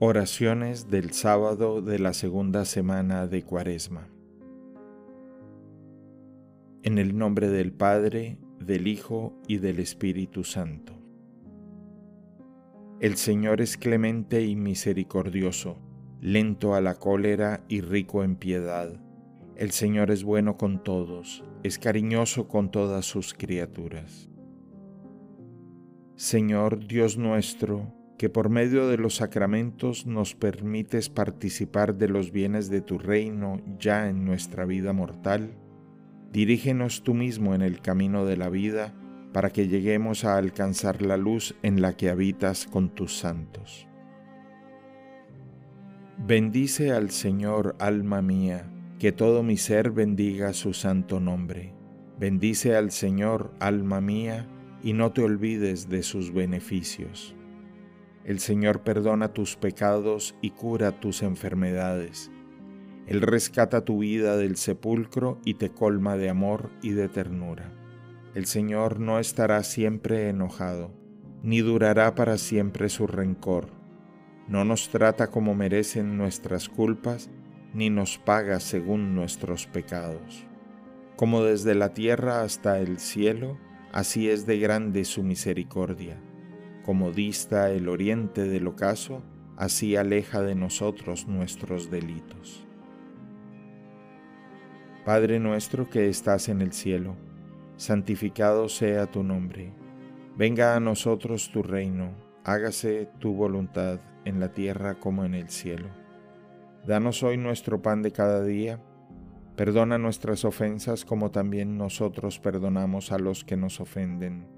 Oraciones del sábado de la segunda semana de Cuaresma. En el nombre del Padre, del Hijo y del Espíritu Santo. El Señor es clemente y misericordioso, lento a la cólera y rico en piedad. El Señor es bueno con todos, es cariñoso con todas sus criaturas. Señor Dios nuestro, que por medio de los sacramentos nos permites participar de los bienes de tu reino ya en nuestra vida mortal, dirígenos tú mismo en el camino de la vida para que lleguemos a alcanzar la luz en la que habitas con tus santos. Bendice al Señor, alma mía, que todo mi ser bendiga su santo nombre. Bendice al Señor, alma mía, y no te olvides de sus beneficios. El Señor perdona tus pecados y cura tus enfermedades. Él rescata tu vida del sepulcro y te colma de amor y de ternura. El Señor no estará siempre enojado, ni durará para siempre su rencor. No nos trata como merecen nuestras culpas, ni nos paga según nuestros pecados. Como desde la tierra hasta el cielo, así es de grande su misericordia como dista el oriente del ocaso, así aleja de nosotros nuestros delitos. Padre nuestro que estás en el cielo, santificado sea tu nombre. Venga a nosotros tu reino, hágase tu voluntad en la tierra como en el cielo. Danos hoy nuestro pan de cada día. Perdona nuestras ofensas como también nosotros perdonamos a los que nos ofenden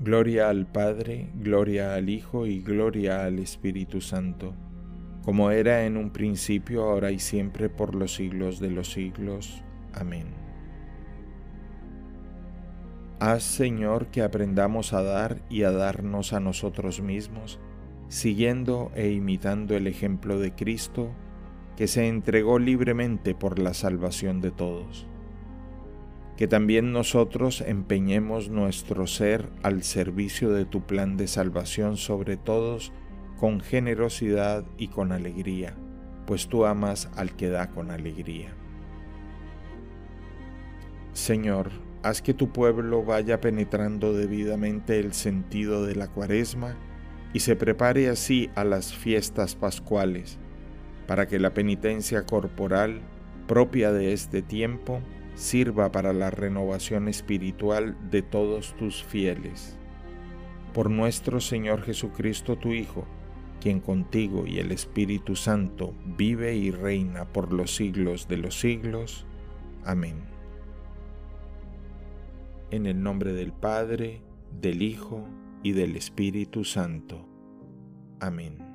Gloria al Padre, gloria al Hijo y gloria al Espíritu Santo, como era en un principio, ahora y siempre, por los siglos de los siglos. Amén. Haz, Señor, que aprendamos a dar y a darnos a nosotros mismos, siguiendo e imitando el ejemplo de Cristo, que se entregó libremente por la salvación de todos que también nosotros empeñemos nuestro ser al servicio de tu plan de salvación sobre todos con generosidad y con alegría, pues tú amas al que da con alegría. Señor, haz que tu pueblo vaya penetrando debidamente el sentido de la cuaresma y se prepare así a las fiestas pascuales, para que la penitencia corporal propia de este tiempo sirva para la renovación espiritual de todos tus fieles. Por nuestro Señor Jesucristo, tu Hijo, quien contigo y el Espíritu Santo vive y reina por los siglos de los siglos. Amén. En el nombre del Padre, del Hijo y del Espíritu Santo. Amén.